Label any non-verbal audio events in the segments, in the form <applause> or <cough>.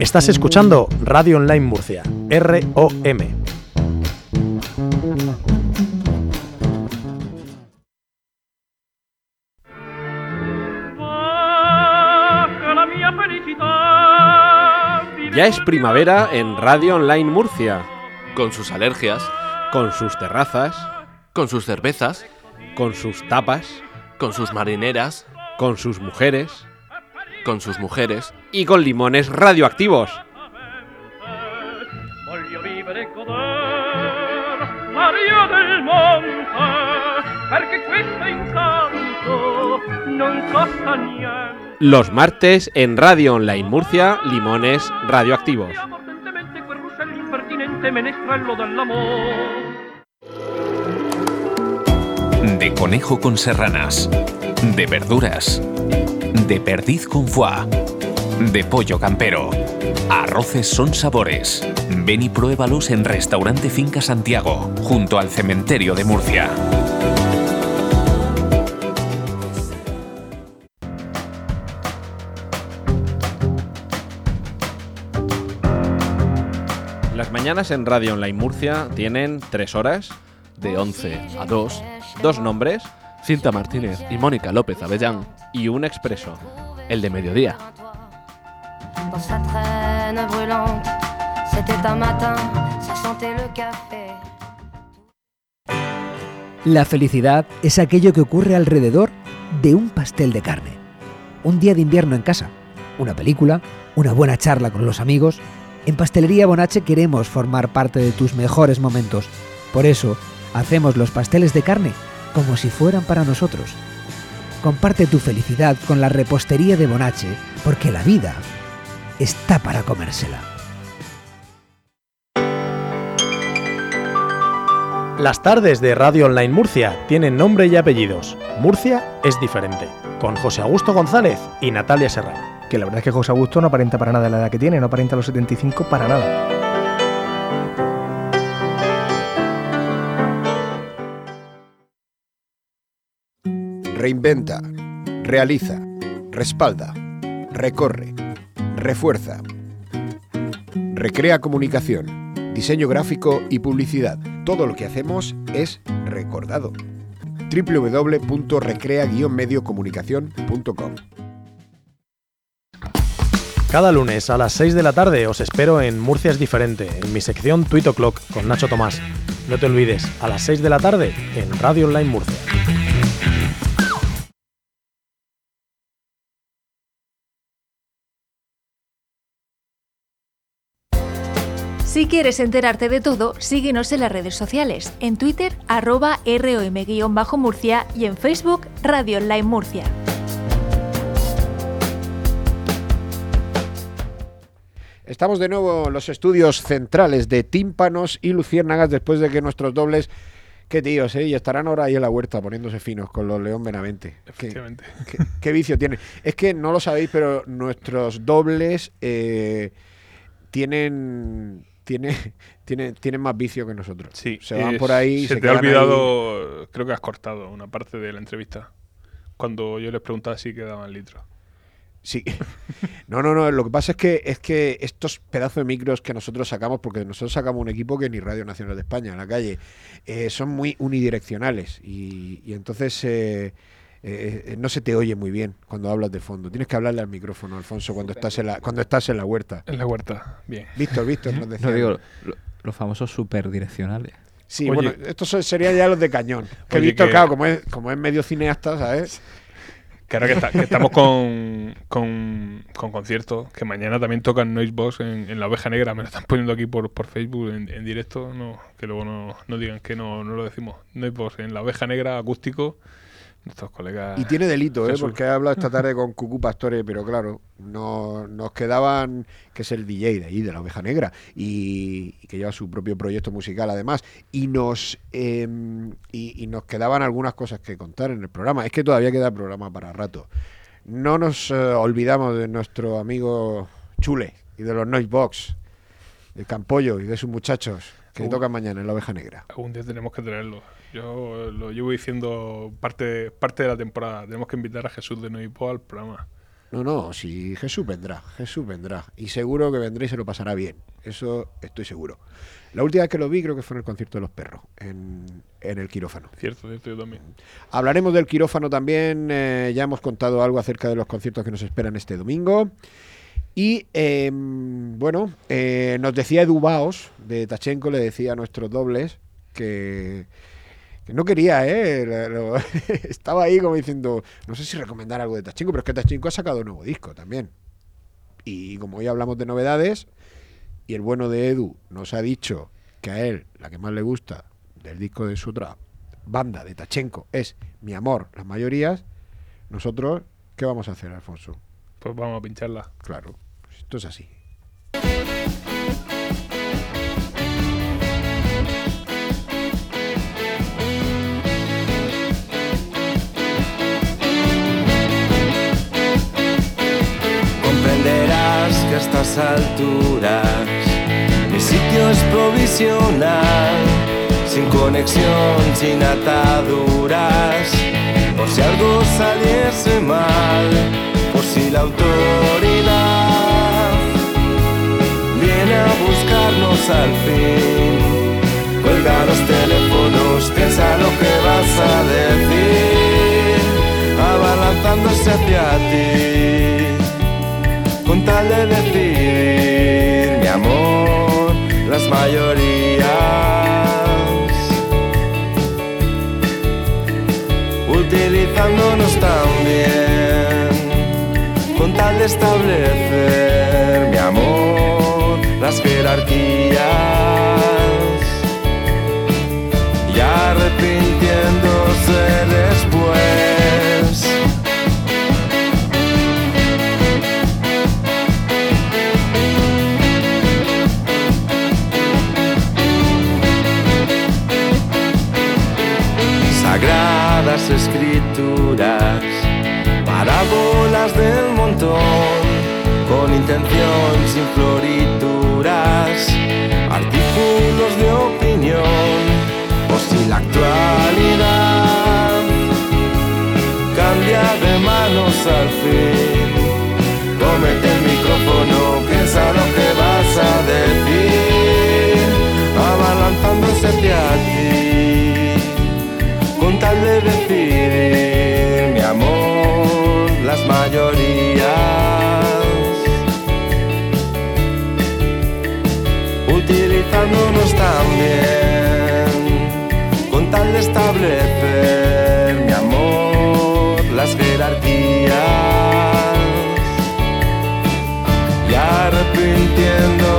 Estás escuchando Radio Online Murcia, ROM. Ya es primavera en Radio Online Murcia, Con sus alergias, con sus terrazas, con sus cervezas, con sus tapas, con sus marineras, con sus mujeres con sus mujeres. y con limones radioactivos. Los martes en Radio Online Murcia, limones radioactivos. Dell'amor. De conejo con serranas. De verduras. De perdiz con foie. De pollo campero. Arroces son sabores. Ven y pruébalos en Restaurante Finca Santiago, junto al cementerio de Murcia. Las mañanas en Radio Online Murcia tienen tres horas, De 11 a 2, dos nombres Cinta Martínez y Mónica López Avellán. y un expreso. El de mediodía. La felicidad es aquello que ocurre alrededor de un pastel de carne. Un día de invierno en casa, una película, una buena charla con los amigos. En Pastelería Bonache queremos formar parte de tus mejores momentos. Por eso, hacemos los pasteles de carne como si fueran para nosotros. Comparte tu felicidad con la repostería de Bonache, porque la vida está para comérsela. Las tardes de Radio Online Murcia tienen nombre y apellidos. Murcia es diferente. Con José Augusto González y Natalia Serrano. Que la verdad es que José Augusto no aparenta para nada la edad que tiene, no aparenta los 75 para nada. Reinventa, realiza, respalda, recorre, refuerza. Recrea comunicación, diseño gráfico y publicidad. Todo lo que hacemos es recordado. www.recrea-mediocomunicación.com Cada lunes a las 6 de la tarde os espero en Murcia es diferente, en mi sección Tweet O'Clock con Nacho Tomás. No te olvides, a las 6 de la tarde en Radio Online Murcia. Quieres enterarte de todo, síguenos en las redes sociales, en Twitter arroba rom-murcia y en Facebook Radio Online Murcia. Estamos de nuevo en los estudios centrales de Tímpanos y Luciérnagas después de que nuestros dobles, qué tíos, ¿eh? Y estarán ahora ahí en la huerta poniéndose finos con los León Benavente. Qué, Efectivamente. qué- qué vicio tienen. Es que no lo sabéis, pero nuestros dobles eh, tienen, tienen, <laughs> tienen, tienen más vicio que nosotros. Sí. Se van eh, por ahí Se se te ha ahí. olvidado, creo que has cortado una parte de la entrevista. Cuando yo les preguntaba si quedaban litros. Sí. No, no, no. Lo que pasa es que es que estos pedazos de micros que nosotros sacamos, porque nosotros sacamos un equipo que ni Radio Nacional de España en la calle, eh, son muy unidireccionales y, y entonces eh, eh, no se te oye muy bien cuando hablas de fondo. Tienes que hablarle al micrófono, Alfonso, cuando estás en la cuando estás en la huerta. En la huerta, bien. Víctor, Víctor, nos <laughs> decía. No digo, lo- los famosos superdireccionales. Sí, Oye. bueno, estos serían ya los de cañón. Que Oye, Víctor, que- claro, como es, como es medio cineasta, ¿sabes? Que ahora que, está- que estamos con, con, con conciertos, que mañana también tocan Noisebox en, en la oveja negra, me lo están poniendo aquí por, por Facebook en, en directo, no, que luego no, no digan que no, no lo decimos. Noisebox en la oveja negra acústico, nuestros colegas. Y tiene delito, ¿eh? Jesús. porque he hablado esta <laughs> tarde con Cucu Pastore, pero claro, no, nos quedaban, que es el DJ de ahí, de la Oveja Negra, y, y que lleva su propio proyecto musical además, y nos, eh, y, y nos quedaban algunas cosas que contar en el programa. Es que todavía queda programa para rato. No nos eh, olvidamos de nuestro amigo Chule y de los Noisebox, de Campollo y de sus muchachos que Uh. tocan mañana en la Oveja Negra. Algún día tenemos que traerlo. Yo lo llevo diciendo parte, parte de la temporada. Tenemos que invitar a Jesús de Noipo al programa. No, no, si Jesús vendrá, Jesús vendrá. Y seguro que vendrá y se lo pasará bien. Eso estoy seguro. La última vez que lo vi creo que fue en el concierto de los perros, en, en el quirófano. Cierto, cierto, yo también. Hablaremos del quirófano también. eh, ya hemos contado algo acerca de los conciertos que nos esperan este domingo. Y eh, bueno, eh, nos decía Edu Baos de Tachenko, le decía a nuestros dobles que, que no quería, ¿eh? Lo- lo- <laughs> estaba ahí como diciendo, no sé si recomendar algo de Tachenko, pero es que Tachenko ha sacado un nuevo disco también. Y como hoy hablamos de novedades, y el bueno de Edu nos ha dicho que a él la que más le gusta del disco de su otra banda de Tachenko es Mi Amor, las mayorías, nosotros, ¿qué vamos a hacer, Alfonso? Pues vamos a pincharla. Claro, pues esto es así. Estas alturas. Mi sitio es provisional, sin conexión, sin ataduras, por si algo saliese mal, por si la autoridad viene a buscarnos al fin. Cuelga los teléfonos, piensa lo que vas a decir, abalanzándose hacia ti con tal de decir mi amor, las mayorías, utilizándonos también, con tal de establecer mi amor, las jerarquías, y arrepintiéndose después. Escrituras, parábolas del montón, con intención sin florituras, artículos de opinión, por si la actualidad cambia de manos al fin. Cómete el micrófono, piensa lo que vas a decir, abalanzándose hacia ti de decir mi amor, las mayorías, utilizándonos también, con tal de establecer mi amor, las jerarquías, y arrepintiéndose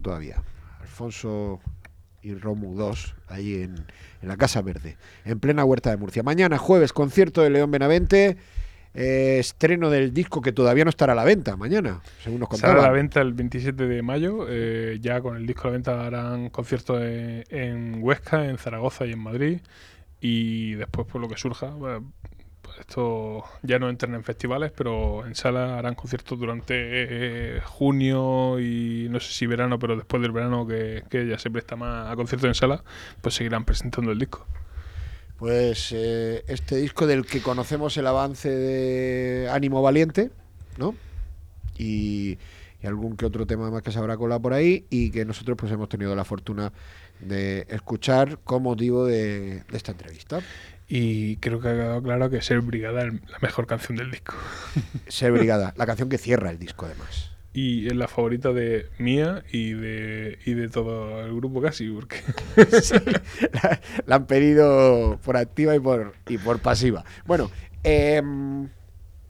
todavía. Alfonso y Romu 2, ahí en, en la Casa Verde, en plena Huerta de Murcia. Mañana, jueves, concierto de León Benavente, eh, estreno del disco que todavía no estará a la venta, mañana, según nos Sale a la venta el 27 de mayo. eh, ya con el disco a la venta harán conciertos en, en Huesca, en Zaragoza y en Madrid. Y después, por lo que surja, esto ya no entran en festivales, pero en sala harán conciertos durante eh, junio y no sé si verano, pero después del verano que, que ya se presta más a conciertos en sala, pues seguirán presentando el disco. Pues eh, este disco del que conocemos el avance de Ánimo Valiente, ¿no? Y, algún que otro tema más que se habrá colado por ahí y que nosotros pues hemos tenido la fortuna de escuchar con motivo de esta entrevista. Y creo que ha quedado claro que Ser Brigada es la mejor canción del disco. <laughs> Ser Brigada, la canción que cierra el disco además. Y es la favorita de mía y de, y de todo el grupo casi, porque <laughs> Sí, la, la han pedido por activa y por, y por pasiva. Bueno, em,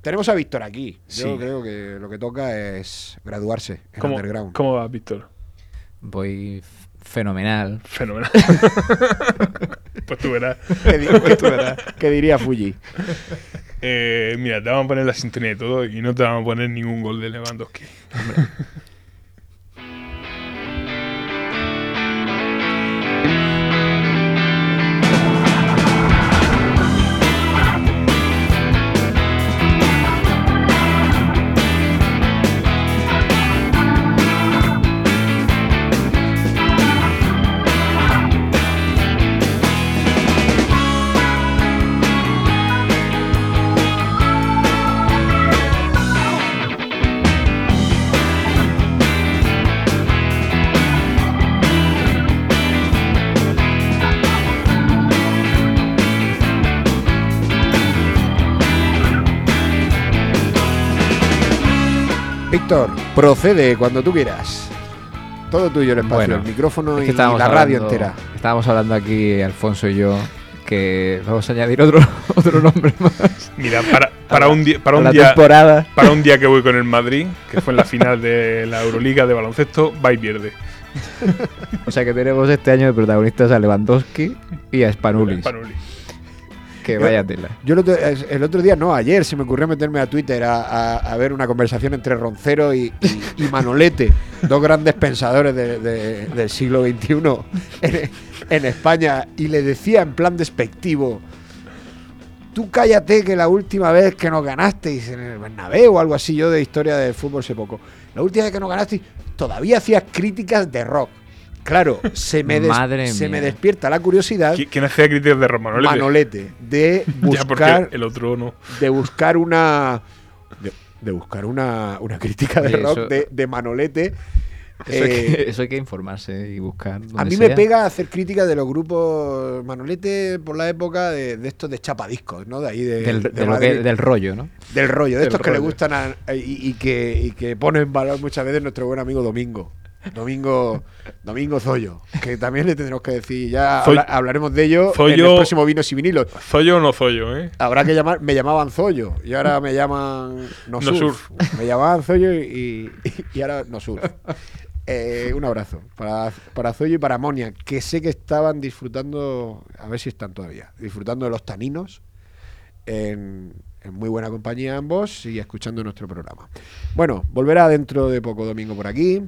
tenemos a Víctor aquí. Yo Sí. creo que lo que toca es graduarse en ¿Cómo, Underground. ¿Cómo va, Víctor? Voy fenomenal. Fenomenal. <laughs> pues tú verás. ¿Qué, di- qué- qué diría Fuji? Eh, mira, te vamos a poner la sintonía y todo y no te vamos a poner ningún gol de Lewandowski. Víctor, procede cuando tú quieras. Todo tuyo el espacio, Bueno, el micrófono es y que la radio entera. Estábamos hablando aquí, Alfonso y yo, que vamos a añadir otro, <laughs> otro nombre más. Mira, para, para un día, para un día, temporada. para un día que voy con el Madrid, que fue en la final de la Euroliga de baloncesto, va y pierde. <laughs> O sea que tenemos este año de protagonistas a Lewandowski y a Spanulis. Spanulis. Que vaya tela. Yo el otro, es- el otro día, no, ayer se me ocurrió meterme a Twitter a, a- a ver una conversación entre Roncero y, y- y Manolete, <laughs> dos grandes pensadores de- de- del siglo XXI en, en España, y le decía en plan despectivo, tú cállate que la última vez que nos ganasteis en el Bernabéu o algo así, yo de historia del fútbol sé poco, la última vez que nos ganasteis todavía hacías críticas de rock. Claro, se me, des- Madre se me despierta la curiosidad. ¿Qui- ¿Quién hacía críticas de Romanolete? Manolete, de <laughs> Ya, porque buscar el otro no. de buscar una de, de buscar una, una crítica de Oye, rock eso- de, de Manolete. Eso, hay Eh, que, <laughs> eso hay que informarse y buscar. a mí me pega hacer críticas de los grupos Manolete por la época de, de estos de chapadiscos, ¿no? De ahí de, Del, de de lo Madrid. que- del rollo, ¿no? Del rollo, de Del estos que le gustan a- y, y que, y que pone en valor muchas veces nuestro buen amigo Domingo. Domingo Domingo Zoyo, que también le tendremos que decir, ya Zoy- habla- hablaremos de ello en Zoyo- el próximo Vinos y Vinilos. ¿Zollo o no Zollo, eh? Habrá que llamar, me llamaban Zoyo y ahora me llaman <laughs> No, No. Me llamaban Zoyo y, y- y ahora No Surf. Eh, un abrazo para, para Zoyo y para Monia, que sé que estaban disfrutando, a ver si están todavía, disfrutando de los taninos en, en muy buena compañía ambos y escuchando nuestro programa. Bueno, volverá dentro de poco domingo por aquí.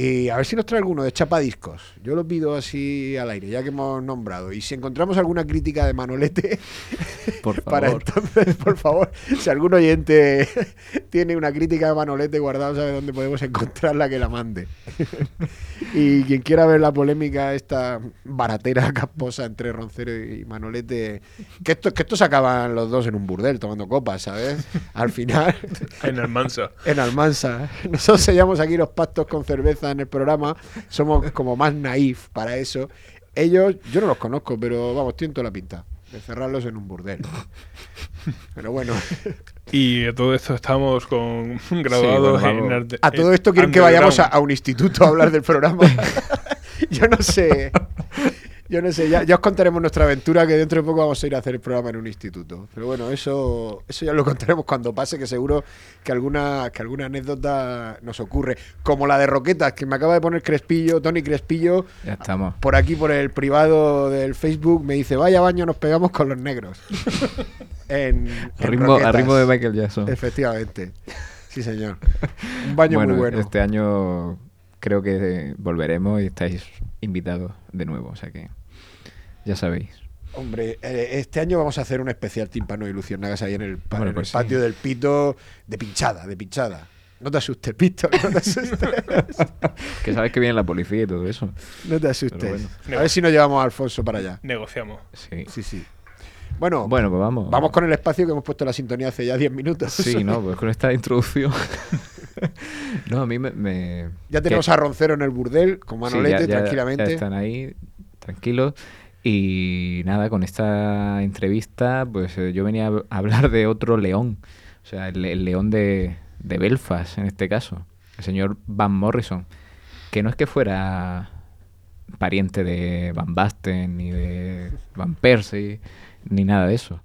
Y a ver si nos trae alguno de chapadiscos. Yo lo pido así al aire, ya que hemos nombrado. Y si encontramos alguna crítica de Manolete, <laughs> Por <laughs> para favor. entonces, por favor, si algún oyente <laughs> tiene una crítica de Manolete guardada, sabe dónde podemos encontrarla, que la mande. y quien quiera ver la polémica, esta baratera casposa entre Roncero y Manolete, que esto, que estos acaban los dos en un burdel tomando copas, ¿sabes? Al final, En Almansa. en Almansa. Nosotros sellamos aquí los pactos con cerveza en el programa, somos <laughs> como más naif para eso. Ellos, yo no los conozco, pero vamos, tienen toda la pinta de cerrarlos en un burdel. Pero bueno, Y a todo esto estamos con graduados bueno, en arte- a todo esto quieren que vayamos a un instituto a hablar del programa. <laughs> yo no sé. <laughs> Yo no sé, ya, ya os contaremos nuestra aventura que dentro de poco vamos a ir a hacer el programa en un instituto. Pero bueno, eso, eso ya lo contaremos cuando pase, que seguro que alguna, que alguna anécdota nos ocurre. Como la de Roquetas, que me acaba de poner Crespillo, Tony Crespillo, Ya estamos. por aquí, por el privado del Facebook, me dice, vaya baño nos pegamos con los negros. <laughs> en, en Al ritmo, de Michael Jackson. Efectivamente. Sí, señor. Un baño bueno, muy bueno. este año creo que volveremos y estáis invitados de nuevo, o sea que ya sabéis. Hombre, eh, este año vamos a hacer un especial tímpano y luciérnagas ahí en el, pa- Bueno, en pues sí. patio del Pito de pinchada, de pinchada. No te asustes, Pito, no te asustes. <laughs> Que sabes que viene la policía y todo eso. No te asustes. Bueno. A ver si nos llevamos a Alfonso para allá. Negociamos. Sí. Sí, sí. Bueno, Bueno, pues vamos. vamos con el espacio que hemos puesto la sintonía hace ya 10 minutos. Sí, no, <laughs> pues con esta introducción. <laughs> no, a mí me. me- Ya tenemos a Roncero en el burdel con Sí, Manolete, ya- ya- tranquilamente. ya están ahí, tranquilos. Y nada, con esta entrevista, pues eh, yo venía a hablar de otro león. O sea, el, el león de, de Belfast, en este caso. El señor Van Morrison. Que no es que fuera pariente de Van Basten, ni de Van Persie, ni nada de eso.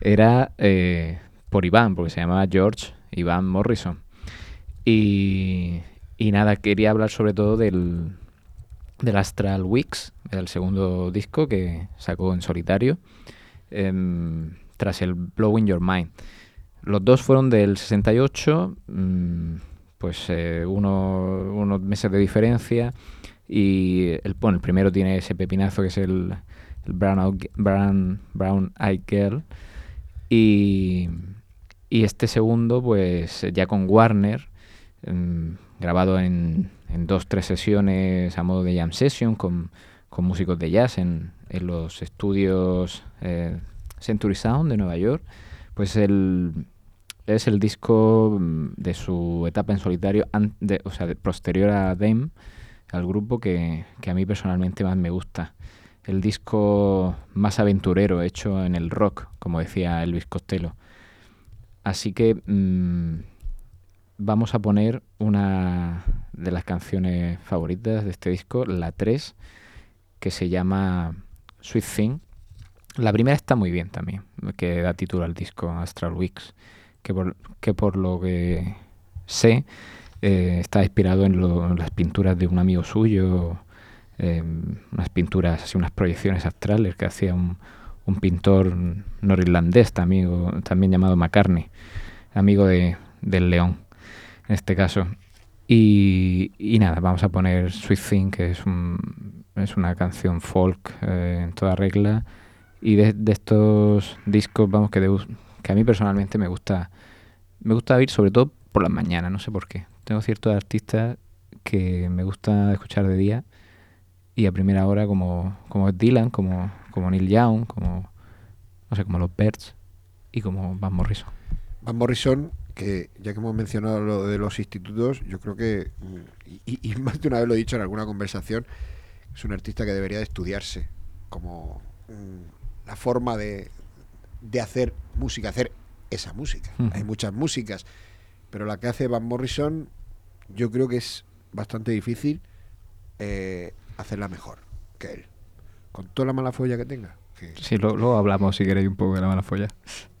Era eh, por Iván, porque se llamaba George Iván Morrison. Y, y nada, quería hablar sobre todo del, del Astral Weeks, el segundo disco que sacó en solitario, em, tras el Blowing Your Mind. Los dos fueron del 68, mm, pues eh, uno- unos meses de diferencia, y el, bueno, el primero tiene ese pepinazo que es el, Brown, Brown, Brown Eyed Girl, y, y este segundo, pues ya con Warner, em, grabado en, en dos, tres sesiones a modo de jam session con, con músicos de jazz en, en los estudios eh, Century Sound de Nueva York, pues el, es el disco mm, de su etapa en solitario, o sea, posterior a Them, al grupo que, que a mí personalmente más me gusta. El disco más aventurero hecho en el rock, como decía Elvis Costello. Así que mm, vamos a poner una de las canciones favoritas de este disco, la 3, que se llama Sweet Thing. La primera está muy bien también, que da título al disco Astral Weeks, que por, que por lo que sé eh, está inspirado en, lo- las pinturas de un amigo suyo, eh, unas pinturas, así unas proyecciones astrales que hacía un, un pintor norirlandés también, también llamado McCartney, amigo de, del León, en este caso. Y, y nada, vamos a poner Sweet Thing, que es, un, es una canción folk eh, en toda regla. Y de, de estos discos, vamos, que, de- que a mí personalmente me gusta, me gusta oír sobre todo por las mañanas, no sé por qué. Tengo ciertos artistas que me gusta escuchar de día y a primera hora como, como Dylan, como, como Neil Young, como, no sé, como los Birds y como Van Morrison. Van Morrison, que ya que hemos mencionado lo de los institutos, yo creo que, mm, y, y <laughs> más de una vez lo he dicho en alguna conversación, es un artista que debería de estudiarse como mm, la forma de, de hacer música, hacer esa música. Hay muchas músicas, pero la que hace Van Morrison yo creo que es bastante difícil eh, hacerla mejor que él. Con toda la mala folla que tenga. que- Sí, lo- luego hablamos si queréis un poco de la mala folla. <laughs>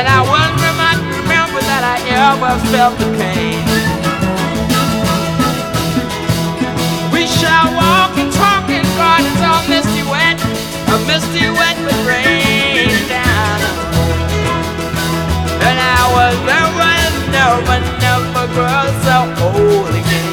And I not remember that I ever felt the pain. We shall walk and talk in gardens all misty wet, a misty wet with rain down. And I never, never, never grow so old again.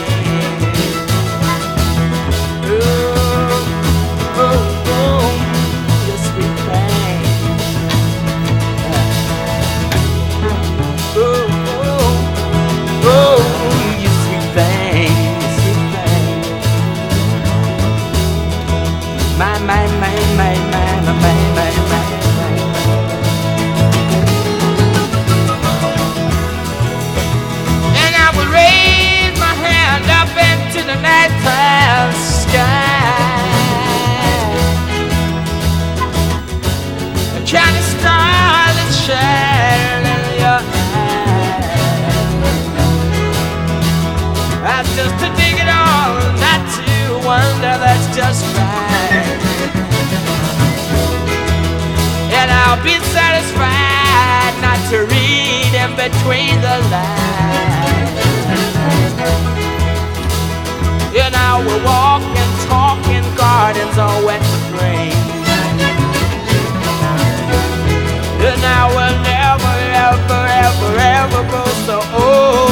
Wonder, that's just right. And I'll be satisfied not to read in between the lines. And I will walk and talk in gardens all wet with rain. And I will never, ever, ever, ever grow so old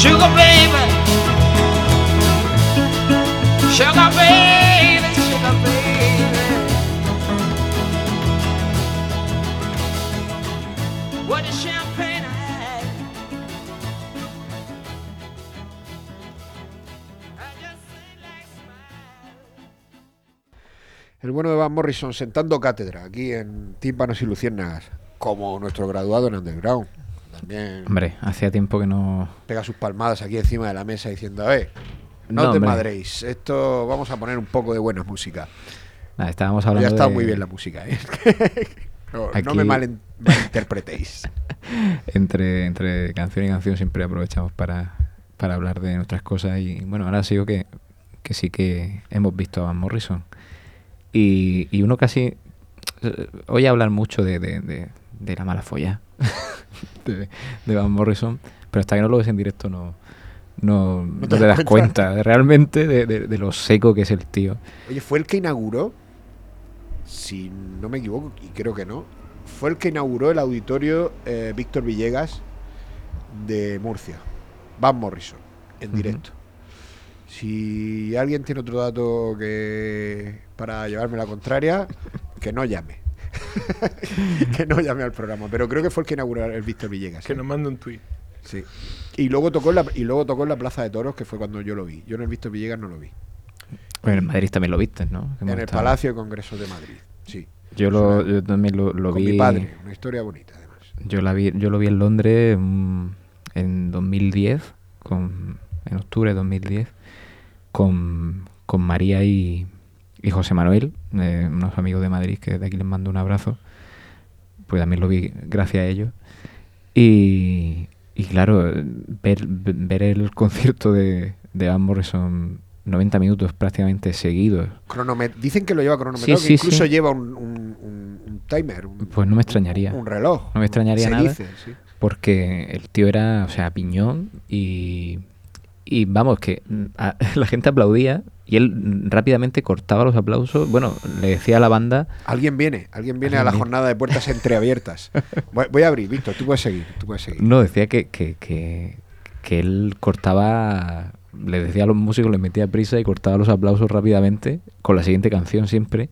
Sugar baby. Sugar baby, baby. What champagne. El bueno de Van Morrison sentando cátedra aquí en Tímpanos y Luciérnagas, como nuestro graduado en Underground. También Hombre, hacía tiempo que no. pega sus palmadas aquí encima de la mesa diciendo, a ver, no, No, te hombre. madréis, esto vamos a poner un poco de buena música. Estábamos Ya hablando. está de- muy bien la música, ¿eh? <laughs> no, me malen- malinterpretéis. <laughs> entre, entre canción y canción siempre aprovechamos para, para hablar de nuestras cosas y bueno, ahora sigo que, que sí que hemos visto a Van Morrison y, y uno casi eh, oye hablar mucho de, de, de- de la mala folla <laughs> de, de Van Morrison, pero hasta que no lo ves en directo no, no, no te te, das cuenta. cuenta realmente de, de- de lo seco que es el tío. Oye, fue el que inauguró, si no me equivoco, y creo que no, fue el que inauguró el auditorio eh, Víctor Villegas de Murcia, Van Morrison, en directo. Si alguien tiene otro dato que para llevarme la contraria, que no llame. <laughs> que no llame al programa. Pero creo que fue el que inauguró el Víctor Villegas. Que ¿eh? nos mande un tweet. Sí. Y luego tocó en la, y luego tocó en la Plaza de Toros, que fue cuando yo lo vi. Yo en el Víctor Villegas no lo vi. Bueno, en Madrid también lo viste, ¿no? Que En el estado- Palacio de Congresos de Madrid. Sí. Yo, lo, yo también lo, lo Con vi. mi padre. Una historia bonita, además. Yo, la vi, yo lo vi en Londres mm, en 2010, con, en octubre de 2010, con, con María y, y José Manuel, eh, unos amigos de Madrid, que de aquí les mando un abrazo. Pues también lo vi gracias a ellos. Y, y claro, ver, ver el concierto de, de Van Morrison 90 minutos prácticamente seguidos, Cronomet- Dicen que lo lleva cronometrado, Sí, que sí, incluso sí. lleva un, un- un- un timer. Pues no me extrañaría. Un reloj. No me extrañaría Se nada. dice. Porque el tío era, o sea, piñón y. Y vamos, que mm, a- <laughs> la gente aplaudía y él rápidamente cortaba los aplausos. Bueno, le decía a la banda. Alguien viene, alguien viene a la viene. jornada de puertas entreabiertas. <laughs> voy, voy a abrir, Víctor, tú puedes seguir, tú puedes seguir. No, decía que, que, que, que él cortaba. Le decía a los músicos, les metía prisa y cortaba los aplausos rápidamente con la siguiente canción siempre.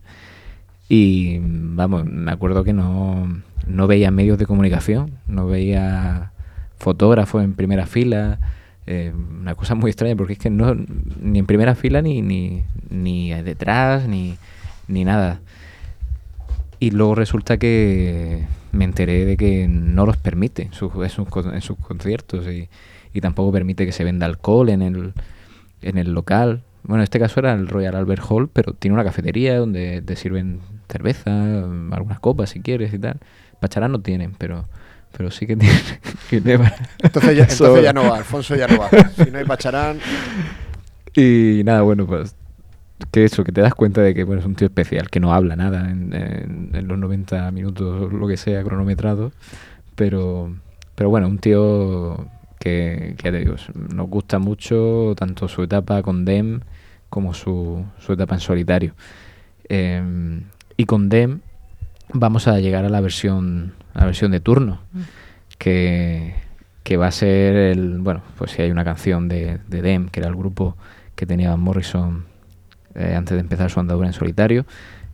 Y vamos, me acuerdo que no, no veía medios de comunicación, no veía fotógrafos en primera fila, Eh, una cosa muy extraña porque es que no ni en primera fila ni, ni, ni detrás ni, ni nada. Y luego resulta que me enteré de que no los permite en sus, en sus, conciertos y, y tampoco permite que se venda alcohol en el, en el local. Bueno, en este caso era el Royal Albert Hall, pero tiene una cafetería donde te sirven cerveza, algunas copas si quieres y tal. Pacharán no tienen, pero pero sí que tienen <laughs> Entonces ya, entonces ya no va, Alfonso ya no va. Si no hay Pacharán, Y nada, bueno, pues que eso, que te das cuenta de que bueno, es un tío especial, que no habla nada en, en- en los 90 minutos, lo que sea, cronometrado, pero, pero bueno, un tío que, que ya te digo, nos gusta mucho tanto su etapa con Dem como su, su etapa en solitario. Em, y con Dem vamos a llegar a la versión, la versión de turno, que, que va a ser el, bueno, pues si hay una canción de, de Dem, que era el grupo que tenía Morrison eh, antes de empezar su andadura en solitario,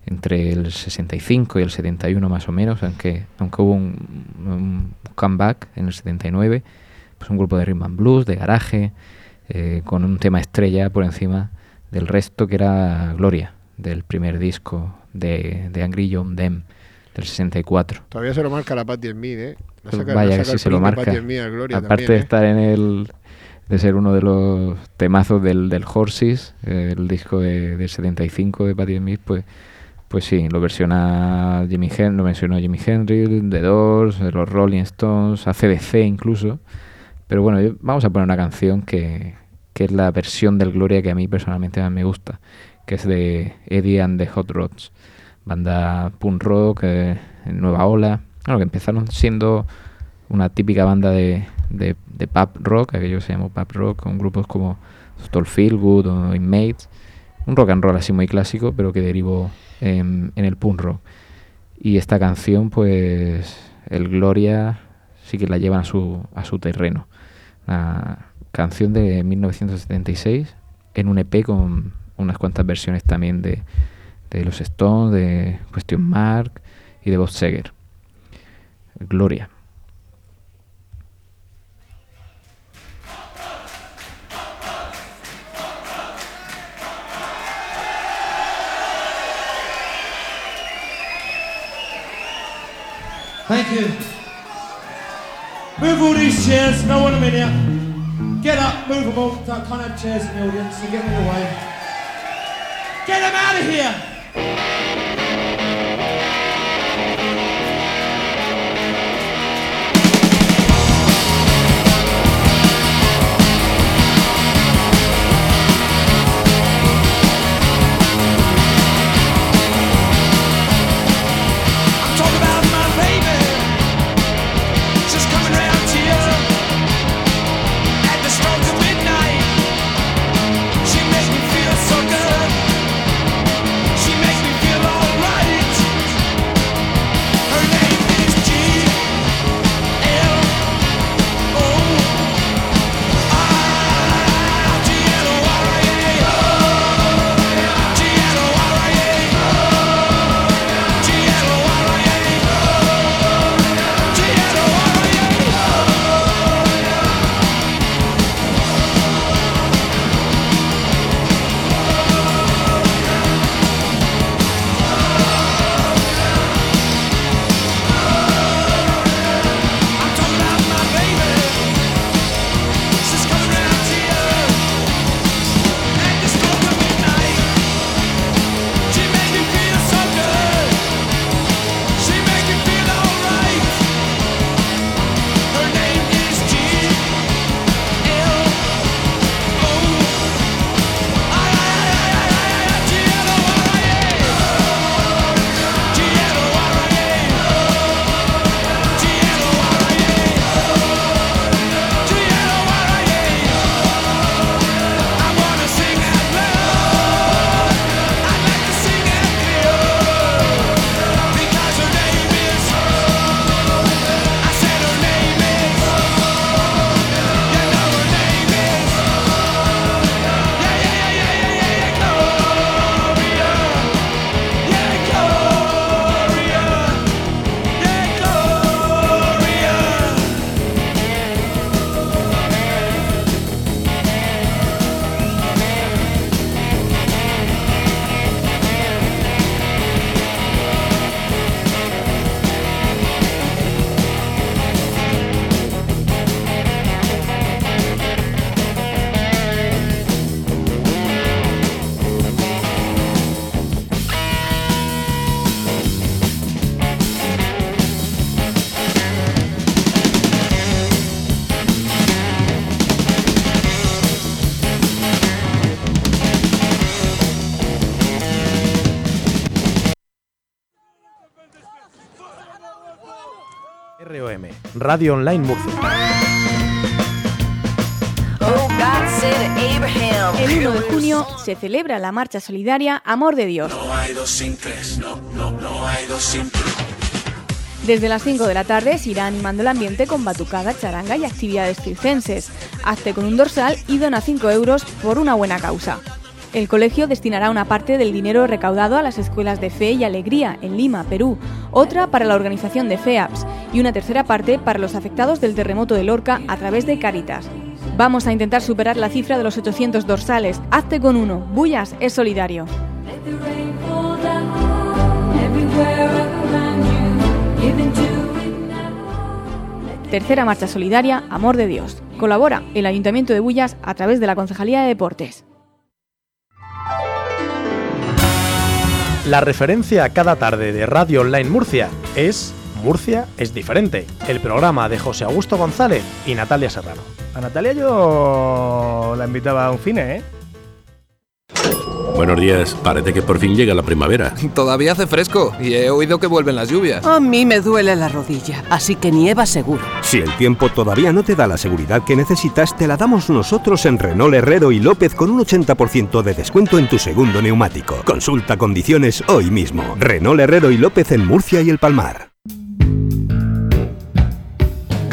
entre el 65 y el 71 más o menos, aunque, aunque hubo un, un comeback en el 79, pues un grupo de rhythm and blues, de garaje, eh, con un tema estrella por encima del resto que era Gloria, del primer disco de, de Angry John Dem, del 64. todavía se lo marca la Patti Smith, ¿eh? La Pues saca- Vaya que sí el se lo marca. Aparte también, de ¿eh? estar en el de ser uno de los temazos del, del Horses, eh, el disco de, del 75 de Patti Smith, pues pues sí, lo versiona Jimmy Hen lo versionó Jimi Hendrix, The Doors, eh, los Rolling Stones, ACDC incluso. Pero bueno, vamos a poner una canción que, que es la versión del Gloria que a mí personalmente más me gusta, que es de Eddie and the Hot Rods, banda punk rock, eh, nueva ola, bueno, que empezaron siendo una típica banda de, de, de rock, aquello se llamó pub rock, con grupos como Stall Feelgood o Inmates, un rock and roll así muy clásico, pero que derivó en, en el punk rock. Y esta canción, pues, el Gloria sí que la llevan a su, a su terreno. Una canción de 1976 en un EP con unas cuantas versiones también de, de los Stones, de Question Mark y de Bob Seger. Gloria. Thank you. Move all these chairs, no one a minute. Get up, move them all. I can't have chairs in the audience, so get them in the way. Get them out of here! Bye. Radio Online Murcia. El 1 de junio se celebra la marcha solidaria Amor de Dios. No hay dos sin tres, no, no, no hay dos sin tres. Desde las 5 de la tarde se irá animando el ambiente con batucada, charanga y actividades circenses. Hazte con un dorsal y dona 5 euros por una buena causa. El colegio destinará una parte del dinero recaudado a las escuelas de fe y alegría en Lima, Perú, otra para la organización de FEAPS y una tercera parte para los afectados del terremoto de Lorca a través de Caritas. Vamos a intentar superar la cifra de los 800 dorsales. Hazte con uno. Bullas es solidario. Tercera marcha solidaria, Amor de Dios. Colabora el Ayuntamiento de Bullas a través de la Concejalía de Deportes. La referencia cada tarde de Radio Online Murcia es Murcia es diferente, el programa de José Augusto González y Natalia Serrano. A Natalia yo la invitaba a un cine, ¿eh? Buenos días, parece que por fin llega la primavera. <laughs> Todavía hace fresco y he oído que vuelven las lluvias. A mí me duele la rodilla, así que nieva seguro. Si el tiempo todavía no te da la seguridad que necesitas, te la damos nosotros en Renault Herrero y López con un 80% de descuento en tu segundo neumático. Consulta condiciones hoy mismo. Renault Herrero y López en Murcia y el Palmar.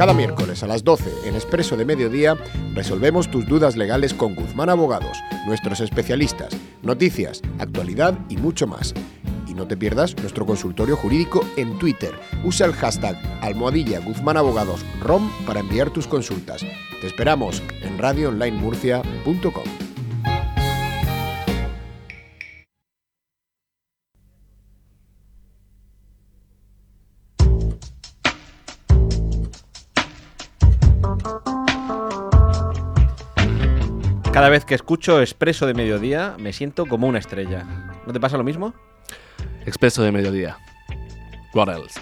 Cada miércoles a las 12 en Expreso de Mediodía resolvemos tus dudas legales con Guzmán Abogados, nuestros especialistas, noticias, actualidad y mucho más. Y no te pierdas nuestro consultorio jurídico en Twitter. Usa el hashtag almohadilla Guzmán Abogados ROM para enviar tus consultas. Te esperamos en radioonlinemurcia.com. vez que escucho Expreso de Mediodía me siento como una estrella. ¿No te pasa lo mismo? Expreso de mediodía. What else?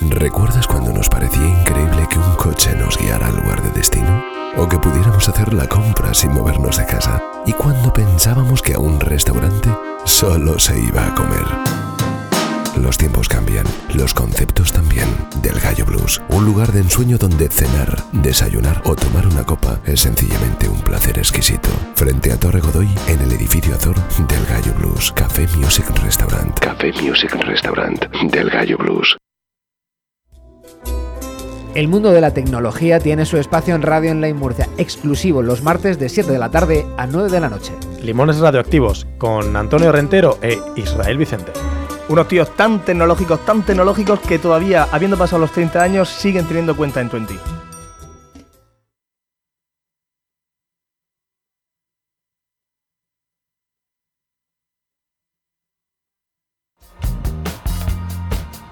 ¿Recuerdas cuando nos parecía increíble que un coche nos guiara al lugar de destino? ¿O que pudiéramos hacer la compra sin movernos de casa? ¿Y cuando pensábamos que a un restaurante solo se iba a comer? Los tiempos cambian, los conceptos también. Del Gallo Blues, un lugar de ensueño donde cenar, desayunar o tomar una copa es sencillamente un placer exquisito. Frente a Torre Godoy, en el edificio Azor del Gallo Blues, Café Music Restaurant. Café Music Restaurant del Gallo Blues. El mundo de la tecnología tiene su espacio en Radio Online Murcia, exclusivo los martes de 7 de la tarde a 9 de la noche. Limones radioactivos con Antonio Rentero e Israel Vicente. Unos tíos tan tecnológicos, tan tecnológicos que todavía, habiendo pasado los 30 años, siguen teniendo cuenta en 20.